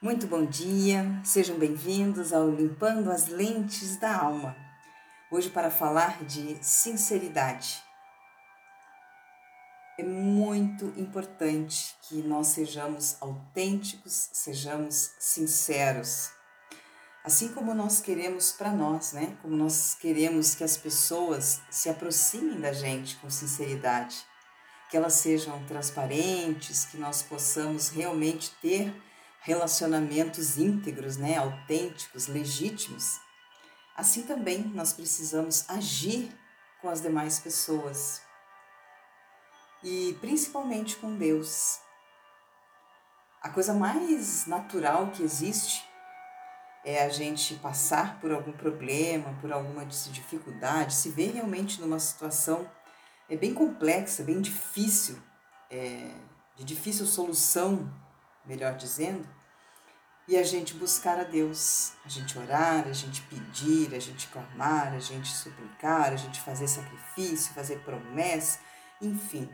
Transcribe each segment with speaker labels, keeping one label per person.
Speaker 1: Muito bom dia, sejam bem-vindos ao Limpando as Lentes da Alma. Hoje, para falar de sinceridade. É muito importante que nós sejamos autênticos, sejamos sinceros. Assim como nós queremos para nós, né? Como nós queremos que as pessoas se aproximem da gente com sinceridade, que elas sejam transparentes, que nós possamos realmente ter relacionamentos íntegros, né, autênticos, legítimos, assim também nós precisamos agir com as demais pessoas e principalmente com Deus. A coisa mais natural que existe é a gente passar por algum problema, por alguma dificuldade, se ver realmente numa situação é bem complexa, bem difícil, é, de difícil solução melhor dizendo, e a gente buscar a Deus, a gente orar, a gente pedir, a gente clamar, a gente suplicar, a gente fazer sacrifício, fazer promessa, enfim.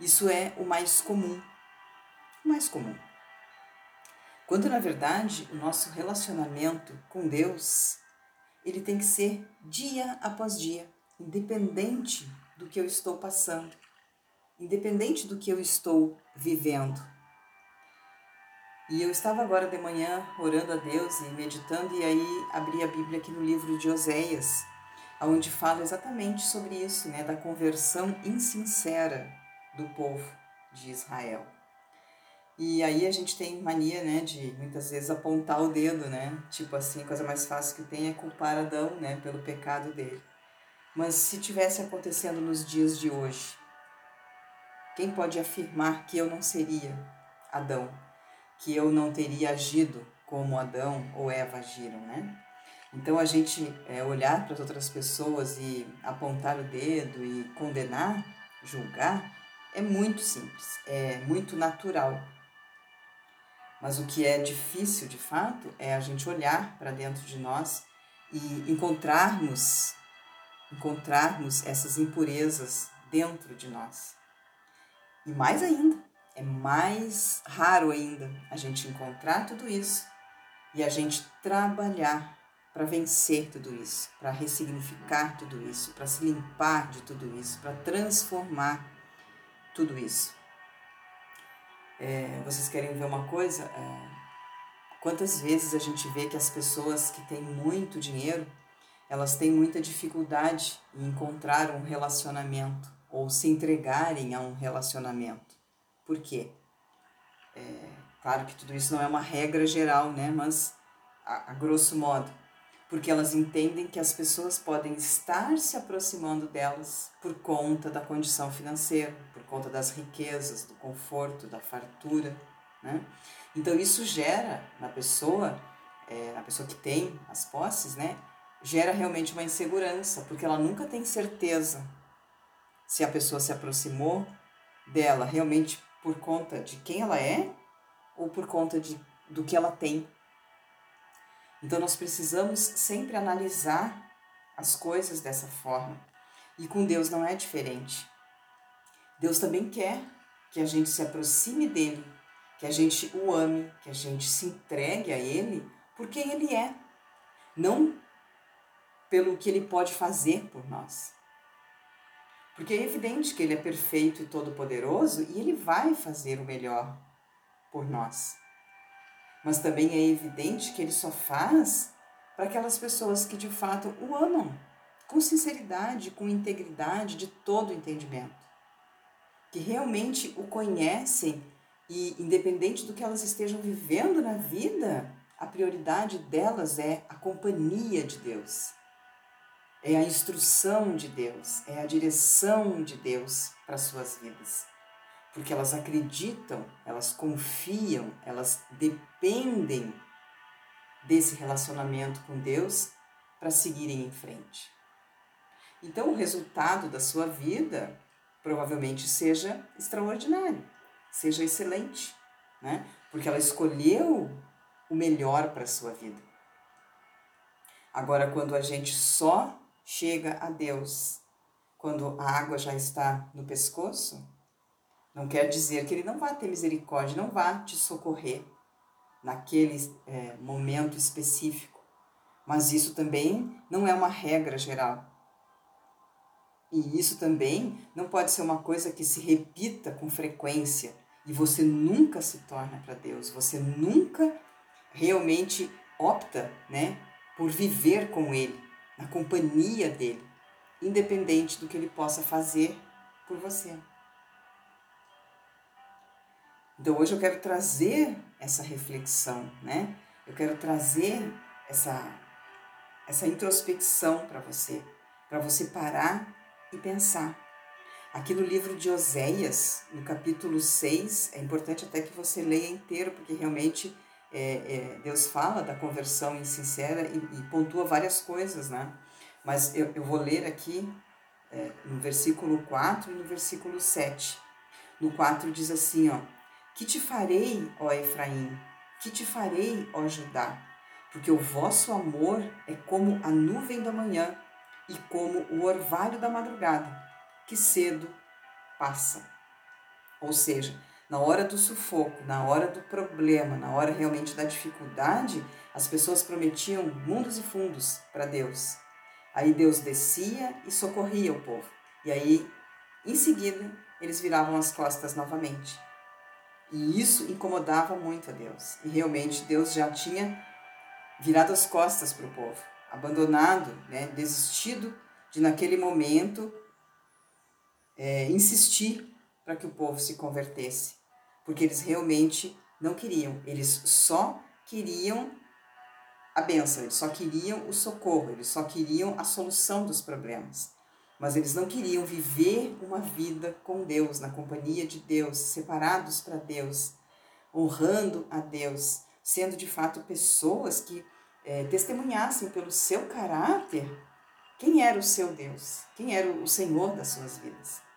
Speaker 1: Isso é o mais comum. O mais comum. Quando na verdade o nosso relacionamento com Deus, ele tem que ser dia após dia, independente do que eu estou passando, independente do que eu estou vivendo. E eu estava agora de manhã orando a Deus e meditando, e aí abri a Bíblia aqui no livro de Oséias, onde fala exatamente sobre isso, né, da conversão insincera do povo de Israel. E aí a gente tem mania, né, de muitas vezes apontar o dedo, né, tipo assim, a coisa mais fácil que tem é culpar Adão, né, pelo pecado dele. Mas se tivesse acontecendo nos dias de hoje, quem pode afirmar que eu não seria Adão? Que eu não teria agido como Adão ou Eva agiram, né? Então a gente é, olhar para as outras pessoas e apontar o dedo e condenar, julgar, é muito simples, é muito natural. Mas o que é difícil de fato é a gente olhar para dentro de nós e encontrarmos encontrarmos essas impurezas dentro de nós. E mais ainda, é mais raro ainda a gente encontrar tudo isso e a gente trabalhar para vencer tudo isso, para ressignificar tudo isso, para se limpar de tudo isso, para transformar tudo isso. É, vocês querem ver uma coisa? É, quantas vezes a gente vê que as pessoas que têm muito dinheiro, elas têm muita dificuldade em encontrar um relacionamento ou se entregarem a um relacionamento. Por quê? É, claro que tudo isso não é uma regra geral, né? Mas a, a grosso modo, porque elas entendem que as pessoas podem estar se aproximando delas por conta da condição financeira, por conta das riquezas, do conforto, da fartura, né? Então isso gera na pessoa, é, na pessoa que tem as posses, né? Gera realmente uma insegurança, porque ela nunca tem certeza se a pessoa se aproximou dela realmente por conta de quem ela é ou por conta de, do que ela tem. Então nós precisamos sempre analisar as coisas dessa forma. E com Deus não é diferente. Deus também quer que a gente se aproxime dele, que a gente o ame, que a gente se entregue a ele por quem ele é, não pelo que ele pode fazer por nós. Porque é evidente que Ele é perfeito e todo-poderoso e Ele vai fazer o melhor por nós. Mas também é evidente que Ele só faz para aquelas pessoas que de fato o amam, com sinceridade, com integridade, de todo entendimento. Que realmente o conhecem e, independente do que elas estejam vivendo na vida, a prioridade delas é a companhia de Deus é a instrução de Deus, é a direção de Deus para suas vidas. Porque elas acreditam, elas confiam, elas dependem desse relacionamento com Deus para seguirem em frente. Então, o resultado da sua vida provavelmente seja extraordinário, seja excelente, né? Porque ela escolheu o melhor para a sua vida. Agora, quando a gente só chega a Deus quando a água já está no pescoço, não quer dizer que ele não vai ter misericórdia, não vai te socorrer. naquele é, momento específico. Mas isso também não é uma regra geral. E isso também não pode ser uma coisa que se repita com frequência e você nunca se torna para Deus, você nunca realmente opta, né, por viver com ele, na companhia dele, independente do que ele possa fazer por você. Então hoje eu quero trazer essa reflexão, né? Eu quero trazer essa essa introspecção para você, para você parar e pensar. Aqui no livro de Oséias, no capítulo 6, é importante até que você leia inteiro, porque realmente é, é, Deus fala da conversão insincera e, e, pontua várias coisas, né? Mas eu, eu vou ler aqui é, no versículo 4 e no versículo 7. No 4 diz assim, ó, Que te farei, ó Efraim? Que te farei, ó Judá? Porque o vosso amor é como a nuvem da manhã e como o orvalho da madrugada, que cedo passa. Ou seja, na hora do sufoco, na hora do problema, na hora realmente da dificuldade, as pessoas prometiam mundos e fundos para Deus. Aí Deus descia e socorria o povo. E aí, em seguida, eles viravam as costas novamente. E isso incomodava muito a Deus. E realmente Deus já tinha virado as costas para o povo abandonado, né, desistido de naquele momento é, insistir para que o povo se convertesse, porque eles realmente não queriam, eles só queriam a benção, eles só queriam o socorro, eles só queriam a solução dos problemas. Mas eles não queriam viver uma vida com Deus, na companhia de Deus, separados para Deus, honrando a Deus, sendo de fato pessoas que é, testemunhassem pelo seu caráter quem era o seu Deus, quem era o Senhor das suas vidas.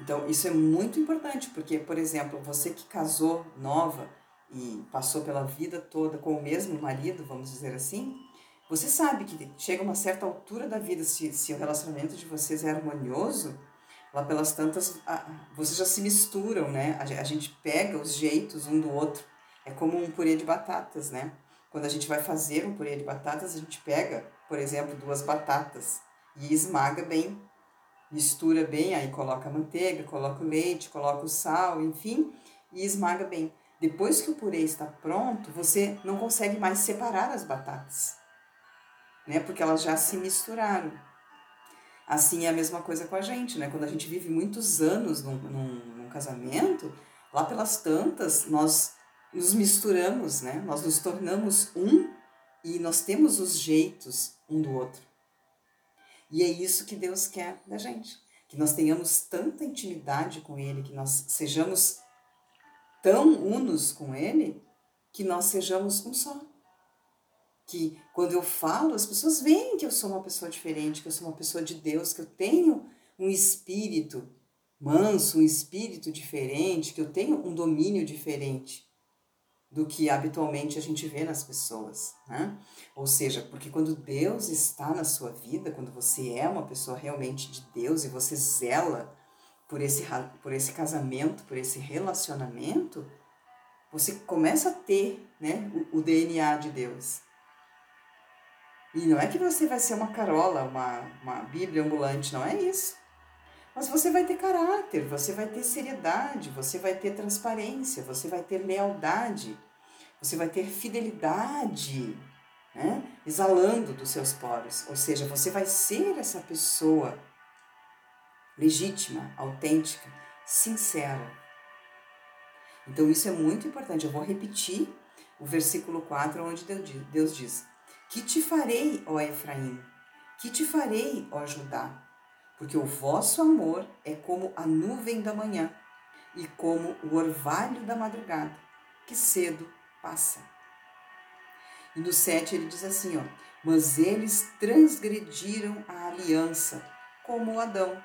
Speaker 1: Então, isso é muito importante, porque, por exemplo, você que casou nova e passou pela vida toda com o mesmo marido, vamos dizer assim, você sabe que chega uma certa altura da vida, se, se o relacionamento de vocês é harmonioso, lá pelas tantas, vocês já se misturam, né? A gente pega os jeitos um do outro. É como um purê de batatas, né? Quando a gente vai fazer um purê de batatas, a gente pega, por exemplo, duas batatas e esmaga bem, mistura bem, aí coloca a manteiga, coloca o leite, coloca o sal, enfim, e esmaga bem. Depois que o purê está pronto, você não consegue mais separar as batatas, né? Porque elas já se misturaram. Assim é a mesma coisa com a gente, né? Quando a gente vive muitos anos num, num, num casamento, lá pelas tantas, nós nos misturamos, né? Nós nos tornamos um e nós temos os jeitos um do outro. E é isso que Deus quer da gente, que nós tenhamos tanta intimidade com Ele, que nós sejamos tão unos com Ele, que nós sejamos um só. Que quando eu falo, as pessoas veem que eu sou uma pessoa diferente, que eu sou uma pessoa de Deus, que eu tenho um espírito manso, um espírito diferente, que eu tenho um domínio diferente do que habitualmente a gente vê nas pessoas, né? Ou seja, porque quando Deus está na sua vida, quando você é uma pessoa realmente de Deus e você zela por esse, por esse casamento, por esse relacionamento, você começa a ter né, o, o DNA de Deus. E não é que você vai ser uma carola, uma, uma bíblia ambulante, não é isso. Mas você vai ter caráter, você vai ter seriedade, você vai ter transparência, você vai ter lealdade, você vai ter fidelidade, né? exalando dos seus poros. Ou seja, você vai ser essa pessoa legítima, autêntica, sincera. Então isso é muito importante. Eu vou repetir o versículo 4, onde Deus diz: Que te farei, ó Efraim? Que te farei, ó Judá? Porque o vosso amor é como a nuvem da manhã e como o orvalho da madrugada, que cedo passa. E no 7 ele diz assim, ó, mas eles transgrediram a aliança, como Adão.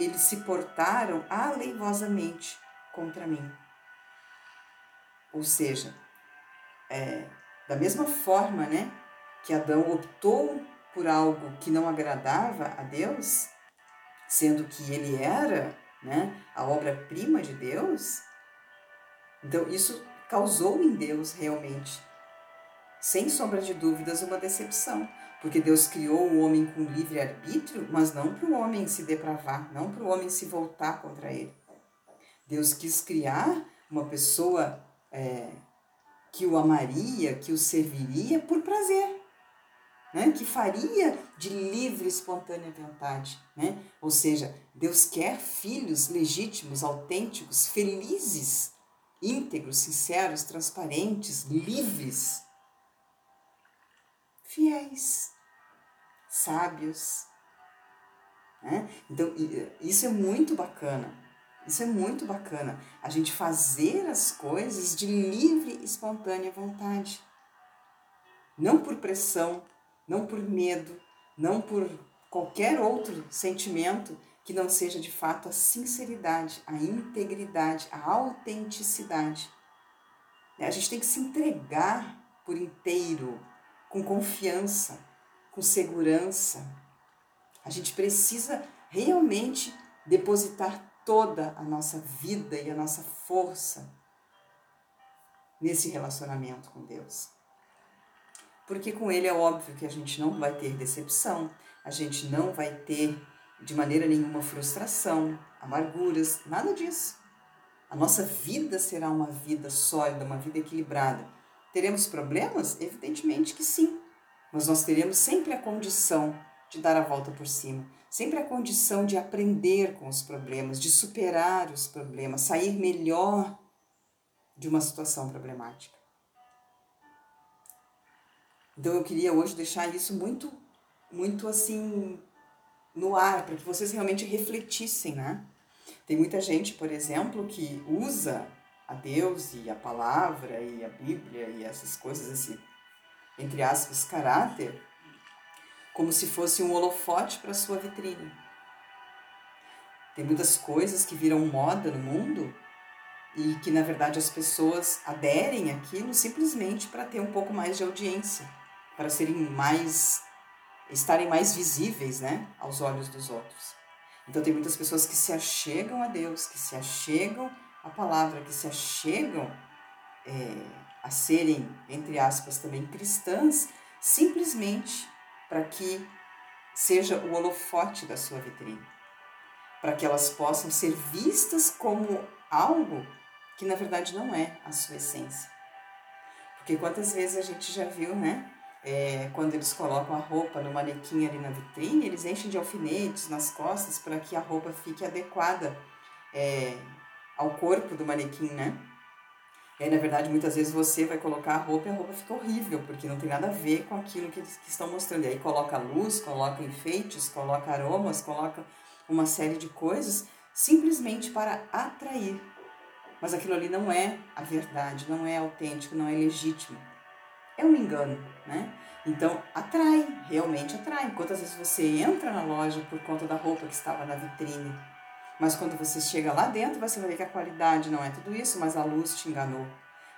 Speaker 1: Eles se portaram aleivosamente contra mim. Ou seja, é, da mesma forma, né, que Adão optou por algo que não agradava a Deus, sendo que ele era né, a obra-prima de Deus. Então, isso causou em Deus realmente, sem sombra de dúvidas, uma decepção. Porque Deus criou o homem com livre arbítrio, mas não para o homem se depravar, não para o homem se voltar contra ele. Deus quis criar uma pessoa é, que o amaria, que o serviria por prazer, né? que faria de livre, espontânea vontade. Né? Ou seja, Deus quer filhos legítimos, autênticos, felizes, íntegros, sinceros, transparentes, livres, fiéis, sábios. Né? Então, isso é muito bacana. Isso é muito bacana. A gente fazer as coisas de livre e espontânea vontade. Não por pressão, não por medo, não por qualquer outro sentimento que não seja de fato a sinceridade, a integridade, a autenticidade. A gente tem que se entregar por inteiro, com confiança, com segurança. A gente precisa realmente depositar toda a nossa vida e a nossa força nesse relacionamento com Deus. Porque com Ele é óbvio que a gente não vai ter decepção, a gente não vai ter de maneira nenhuma frustração, amarguras, nada disso. A nossa vida será uma vida sólida, uma vida equilibrada. Teremos problemas? Evidentemente que sim, mas nós teremos sempre a condição de dar a volta por cima, sempre a condição de aprender com os problemas, de superar os problemas, sair melhor de uma situação problemática. Então eu queria hoje deixar isso muito, muito assim no ar, para que vocês realmente refletissem, né? Tem muita gente, por exemplo, que usa a Deus e a palavra e a Bíblia e essas coisas, esse, entre aspas, caráter, como se fosse um holofote para sua vitrine. Tem muitas coisas que viram moda no mundo e que na verdade as pessoas aderem àquilo simplesmente para ter um pouco mais de audiência para serem mais estarem mais visíveis, né, aos olhos dos outros. Então tem muitas pessoas que se achegam a Deus, que se achegam à palavra, que se achegam é, a serem, entre aspas, também cristãs, simplesmente para que seja o holofote da sua vitrine, para que elas possam ser vistas como algo que na verdade não é a sua essência. Porque quantas vezes a gente já viu, né? É, quando eles colocam a roupa no manequim ali na vitrine, eles enchem de alfinetes nas costas para que a roupa fique adequada é, ao corpo do manequim, né? E aí, na verdade, muitas vezes você vai colocar a roupa e a roupa fica horrível, porque não tem nada a ver com aquilo que que estão mostrando. E aí coloca luz, coloca enfeites, coloca aromas, coloca uma série de coisas, simplesmente para atrair. Mas aquilo ali não é a verdade, não é autêntico, não é legítimo é um engano, né? Então, atrai, realmente atrai. Quantas vezes você entra na loja por conta da roupa que estava na vitrine, mas quando você chega lá dentro, você vai ver que a qualidade não é tudo isso, mas a luz te enganou.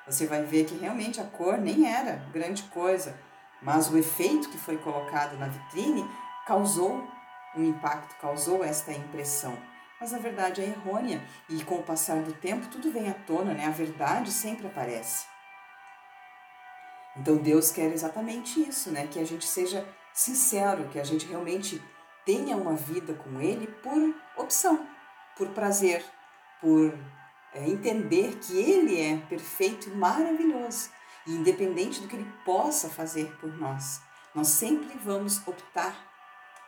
Speaker 1: Você vai ver que realmente a cor nem era grande coisa, mas o efeito que foi colocado na vitrine causou um impacto, causou esta impressão. Mas a verdade é errônea e com o passar do tempo tudo vem à tona, né? A verdade sempre aparece. Então Deus quer exatamente isso, né? Que a gente seja sincero, que a gente realmente tenha uma vida com Ele por opção, por prazer, por é, entender que Ele é perfeito e maravilhoso. E independente do que Ele possa fazer por nós, nós sempre vamos optar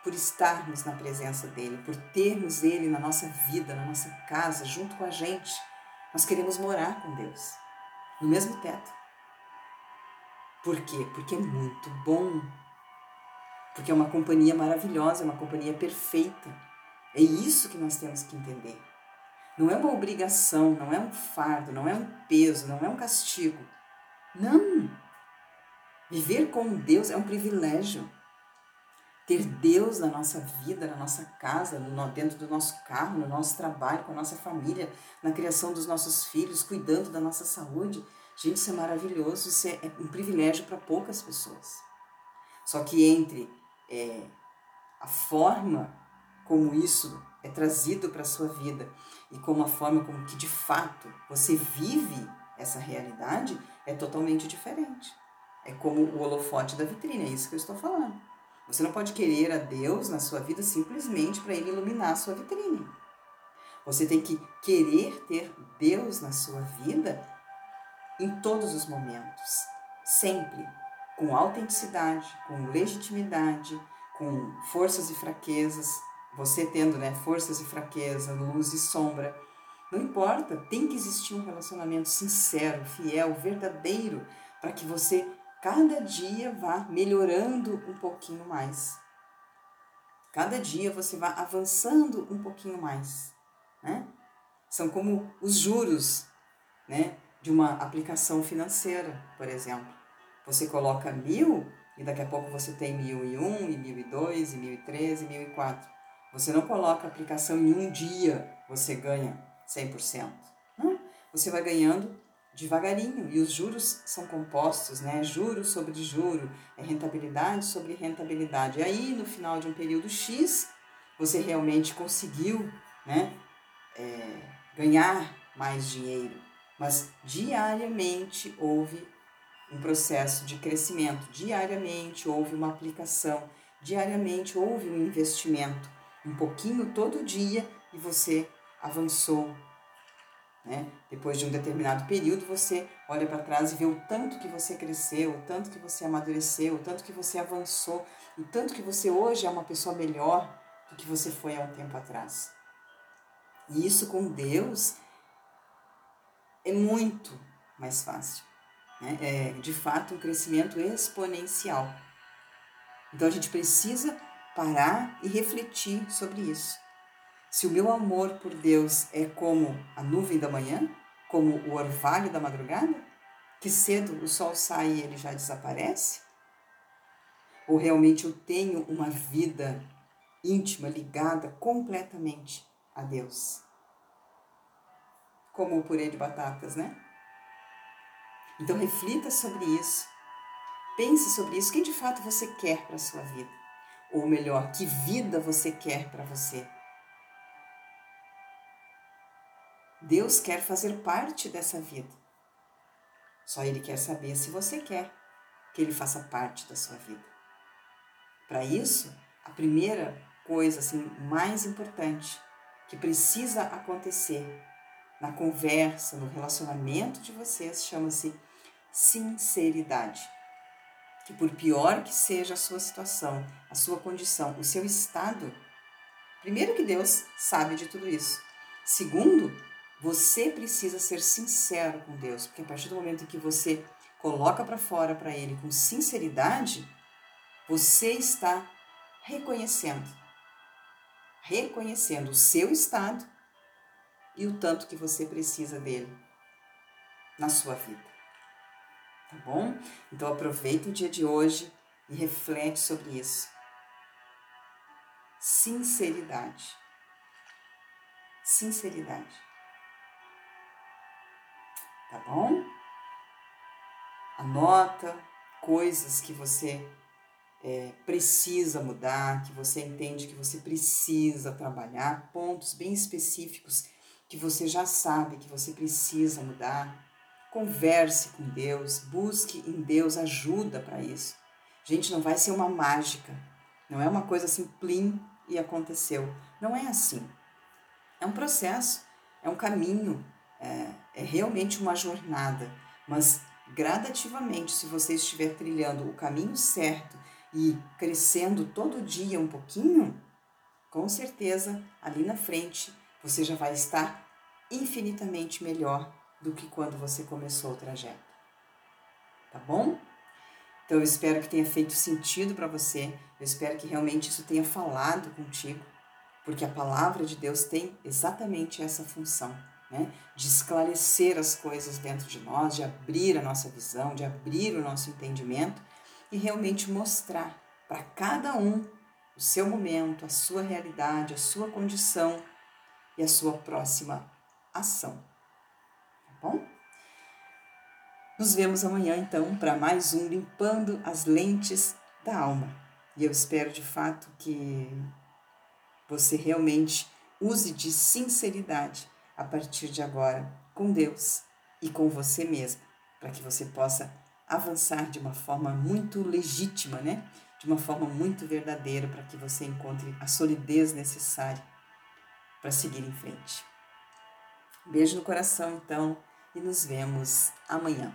Speaker 1: por estarmos na presença dEle, por termos Ele na nossa vida, na nossa casa, junto com a gente. Nós queremos morar com Deus, no mesmo teto. Por quê? Porque é muito bom. Porque é uma companhia maravilhosa, é uma companhia perfeita. É isso que nós temos que entender. Não é uma obrigação, não é um fardo, não é um peso, não é um castigo. Não! Viver com Deus é um privilégio. Ter Deus na nossa vida, na nossa casa, dentro do nosso carro, no nosso trabalho, com a nossa família, na criação dos nossos filhos, cuidando da nossa saúde, Gente, isso é maravilhoso, isso é, é um privilégio para poucas pessoas. Só que entre é, a forma como isso é trazido para a sua vida e como a forma como que de fato você vive essa realidade é totalmente diferente. É como o holofote da vitrine, é isso que eu estou falando. Você não pode querer a Deus na sua vida simplesmente para ele iluminar a sua vitrine. Você tem que querer ter Deus na sua vida em todos os momentos, sempre, com autenticidade, com legitimidade, com forças e fraquezas, você tendo né, forças e fraquezas, luz e sombra. Não importa, tem que existir um relacionamento sincero, fiel, verdadeiro, para que você cada dia vá melhorando um pouquinho mais. Cada dia você vá avançando um pouquinho mais. Né? São como os juros né, de uma aplicação financeira, por exemplo. Você coloca mil e daqui a pouco você tem mil e um, e mil e dois, e mil e três, e mil e quatro. Você não coloca a aplicação em um dia, você ganha 100%. Não, você vai ganhando devagarinho e os juros são compostos, né? Juro sobre juro, é rentabilidade sobre rentabilidade. E aí, no final de um período X, você realmente conseguiu, né? É, ganhar mais dinheiro, mas diariamente houve um processo de crescimento, diariamente houve uma aplicação, diariamente houve um investimento, um pouquinho todo dia e você avançou né? Depois de um determinado período, você olha para trás e vê o tanto que você cresceu, o tanto que você amadureceu, o tanto que você avançou, o tanto que você hoje é uma pessoa melhor do que você foi há um tempo atrás. E isso com Deus é muito mais fácil. Né? É de fato um crescimento exponencial. Então a gente precisa parar e refletir sobre isso. Se o meu amor por Deus é como a nuvem da manhã, como o orvalho da madrugada, que cedo o sol sai e ele já desaparece? Ou realmente eu tenho uma vida íntima ligada completamente a Deus? Como o purê de batatas, né? Então reflita sobre isso. Pense sobre isso. O que de fato você quer para a sua vida? Ou melhor, que vida você quer para você? Deus quer fazer parte dessa vida. Só Ele quer saber se você quer que Ele faça parte da sua vida. Para isso, a primeira coisa assim, mais importante que precisa acontecer na conversa, no relacionamento de vocês, chama-se sinceridade. Que por pior que seja a sua situação, a sua condição, o seu estado, primeiro que Deus sabe de tudo isso. Segundo, você precisa ser sincero com Deus, porque a partir do momento que você coloca para fora para Ele com sinceridade, você está reconhecendo, reconhecendo o seu estado e o tanto que você precisa dele na sua vida. Tá bom? Então aproveita o dia de hoje e reflete sobre isso. Sinceridade. Sinceridade tá bom? Anota coisas que você é, precisa mudar, que você entende que você precisa trabalhar, pontos bem específicos que você já sabe que você precisa mudar. Converse com Deus, busque em Deus ajuda para isso. Gente, não vai ser uma mágica, não é uma coisa assim, plim e aconteceu. Não é assim. É um processo, é um caminho, é, é realmente uma jornada, mas gradativamente, se você estiver trilhando o caminho certo e crescendo todo dia um pouquinho, com certeza ali na frente você já vai estar infinitamente melhor do que quando você começou o trajeto. Tá bom? Então eu espero que tenha feito sentido para você, eu espero que realmente isso tenha falado contigo, porque a palavra de Deus tem exatamente essa função né? de esclarecer as coisas dentro de nós, de abrir a nossa visão, de abrir o nosso entendimento e realmente mostrar para cada um o seu momento, a sua realidade, a sua condição e a sua próxima ação. Tá bom? Nos vemos amanhã então para mais um limpando as lentes da alma. E eu espero de fato que você realmente use de sinceridade a partir de agora com Deus e com você mesmo, para que você possa avançar de uma forma muito legítima, né? De uma forma muito verdadeira, para que você encontre a solidez necessária para seguir em frente. Beijo no coração, então, e nos vemos amanhã.